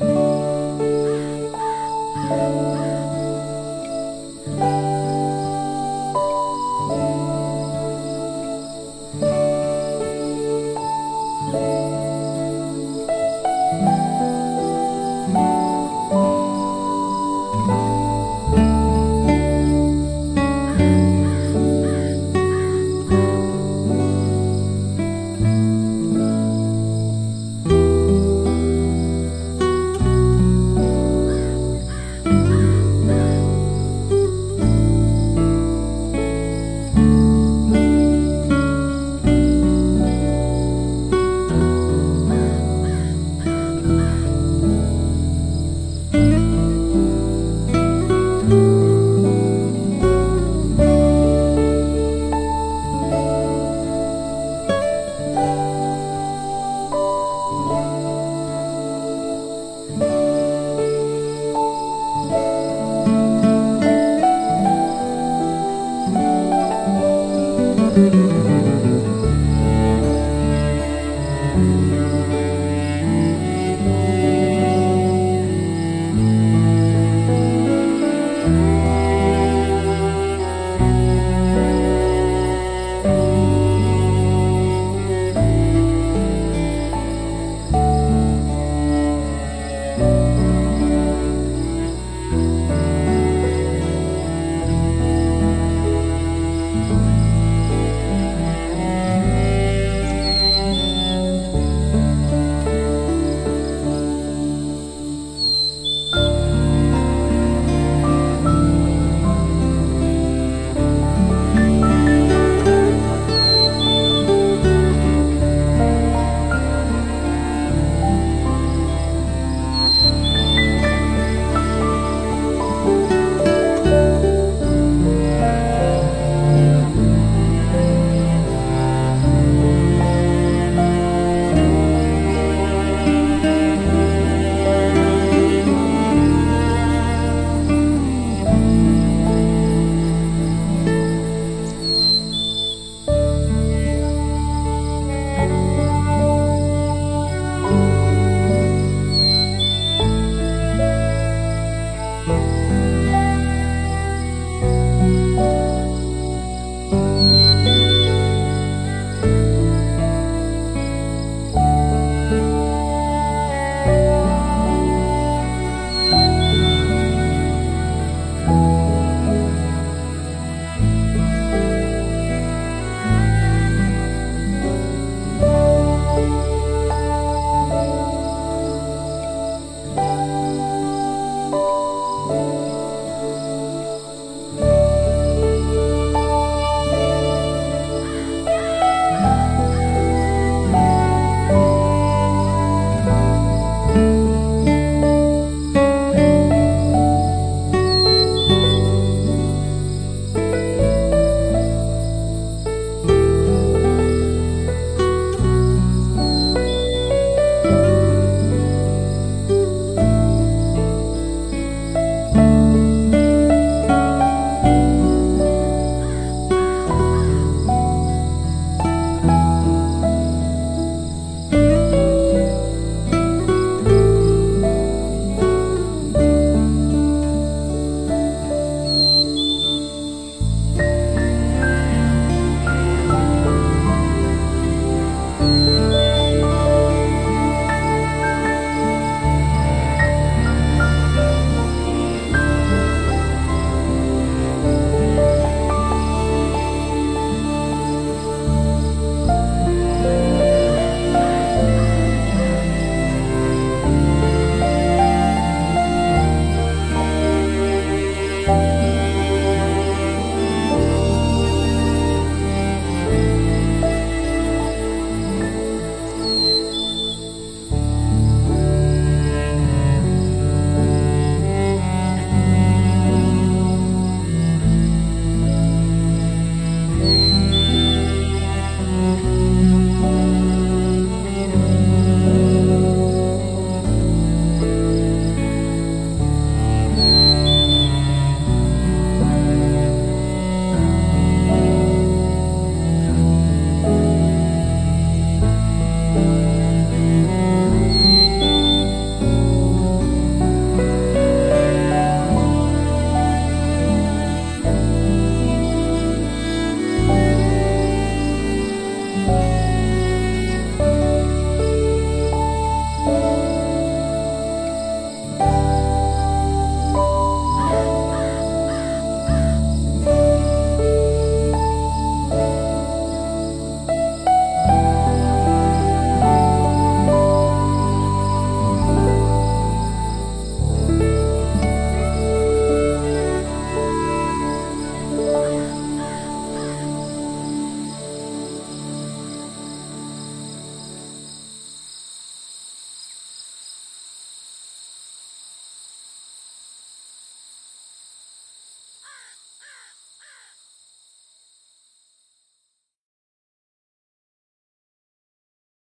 嗯 you